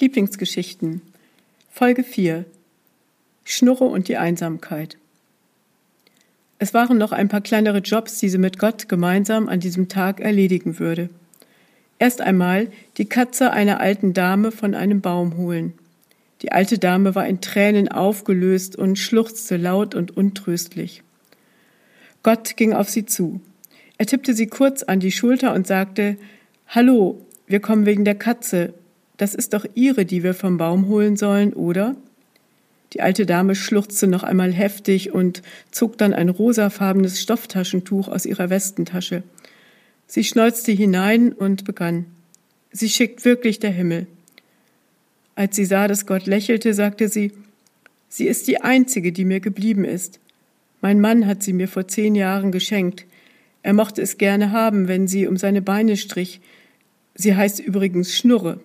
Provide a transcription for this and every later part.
Lieblingsgeschichten Folge 4 Schnurre und die Einsamkeit Es waren noch ein paar kleinere Jobs, die sie mit Gott gemeinsam an diesem Tag erledigen würde. Erst einmal die Katze einer alten Dame von einem Baum holen. Die alte Dame war in Tränen aufgelöst und schluchzte laut und untröstlich. Gott ging auf sie zu. Er tippte sie kurz an die Schulter und sagte Hallo, wir kommen wegen der Katze. Das ist doch ihre, die wir vom Baum holen sollen, oder? Die alte Dame schluchzte noch einmal heftig und zog dann ein rosafarbenes Stofftaschentuch aus ihrer Westentasche. Sie schneuzte hinein und begann. Sie schickt wirklich der Himmel. Als sie sah, dass Gott lächelte, sagte sie, Sie ist die einzige, die mir geblieben ist. Mein Mann hat sie mir vor zehn Jahren geschenkt. Er mochte es gerne haben, wenn sie um seine Beine strich. Sie heißt übrigens Schnurre.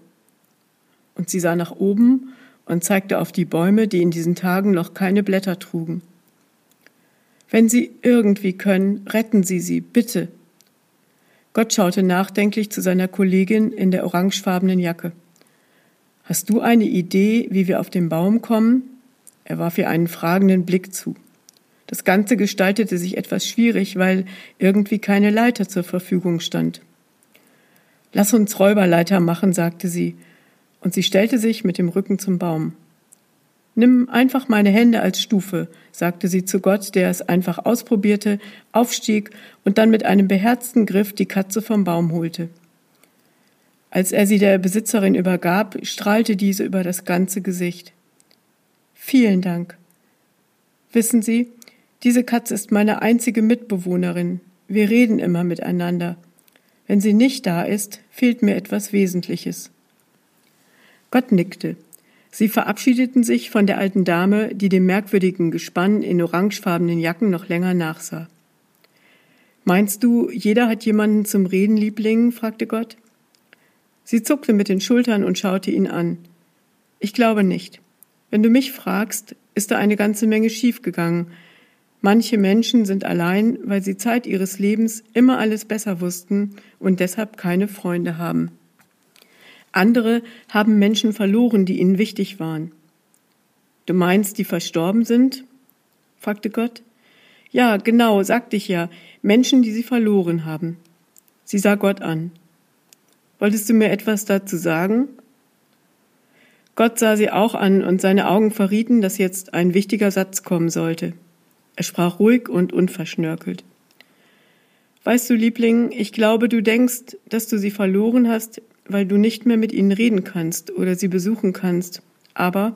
Und sie sah nach oben und zeigte auf die Bäume, die in diesen Tagen noch keine Blätter trugen. Wenn Sie irgendwie können, retten Sie sie, bitte. Gott schaute nachdenklich zu seiner Kollegin in der orangefarbenen Jacke. Hast du eine Idee, wie wir auf den Baum kommen? Er warf ihr einen fragenden Blick zu. Das Ganze gestaltete sich etwas schwierig, weil irgendwie keine Leiter zur Verfügung stand. Lass uns Räuberleiter machen, sagte sie, und sie stellte sich mit dem Rücken zum Baum. Nimm einfach meine Hände als Stufe, sagte sie zu Gott, der es einfach ausprobierte, aufstieg und dann mit einem beherzten Griff die Katze vom Baum holte. Als er sie der Besitzerin übergab, strahlte diese über das ganze Gesicht. Vielen Dank. Wissen Sie, diese Katze ist meine einzige Mitbewohnerin. Wir reden immer miteinander. Wenn sie nicht da ist, fehlt mir etwas Wesentliches. Gott nickte. Sie verabschiedeten sich von der alten Dame, die dem merkwürdigen Gespann in orangefarbenen Jacken noch länger nachsah. Meinst du, jeder hat jemanden zum Reden, Liebling? fragte Gott. Sie zuckte mit den Schultern und schaute ihn an. Ich glaube nicht. Wenn du mich fragst, ist da eine ganze Menge schiefgegangen, Manche Menschen sind allein, weil sie Zeit ihres Lebens immer alles besser wussten und deshalb keine Freunde haben. Andere haben Menschen verloren, die ihnen wichtig waren. Du meinst, die verstorben sind? fragte Gott. Ja, genau, sagte ich ja, Menschen, die sie verloren haben. Sie sah Gott an. Wolltest du mir etwas dazu sagen? Gott sah sie auch an und seine Augen verrieten, dass jetzt ein wichtiger Satz kommen sollte. Er sprach ruhig und unverschnörkelt. Weißt du, Liebling, ich glaube, du denkst, dass du sie verloren hast, weil du nicht mehr mit ihnen reden kannst oder sie besuchen kannst. Aber,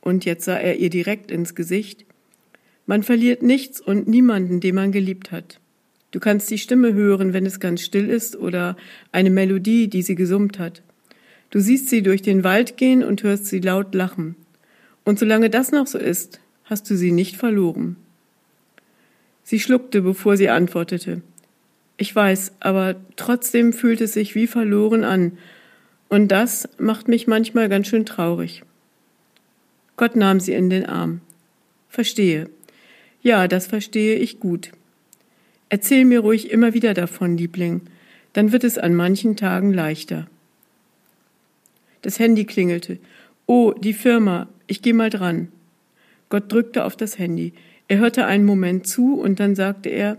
und jetzt sah er ihr direkt ins Gesicht, man verliert nichts und niemanden, den man geliebt hat. Du kannst die Stimme hören, wenn es ganz still ist, oder eine Melodie, die sie gesummt hat. Du siehst sie durch den Wald gehen und hörst sie laut lachen. Und solange das noch so ist, hast du sie nicht verloren. Sie schluckte, bevor sie antwortete. Ich weiß, aber trotzdem fühlt es sich wie verloren an, und das macht mich manchmal ganz schön traurig. Gott nahm sie in den Arm. Verstehe. Ja, das verstehe ich gut. Erzähl mir ruhig immer wieder davon, Liebling, dann wird es an manchen Tagen leichter. Das Handy klingelte. Oh, die Firma, ich geh mal dran. Gott drückte auf das Handy. Er hörte einen Moment zu und dann sagte er,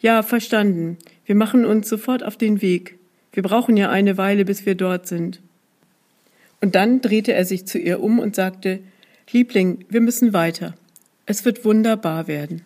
ja, verstanden. Wir machen uns sofort auf den Weg. Wir brauchen ja eine Weile, bis wir dort sind. Und dann drehte er sich zu ihr um und sagte, Liebling, wir müssen weiter. Es wird wunderbar werden.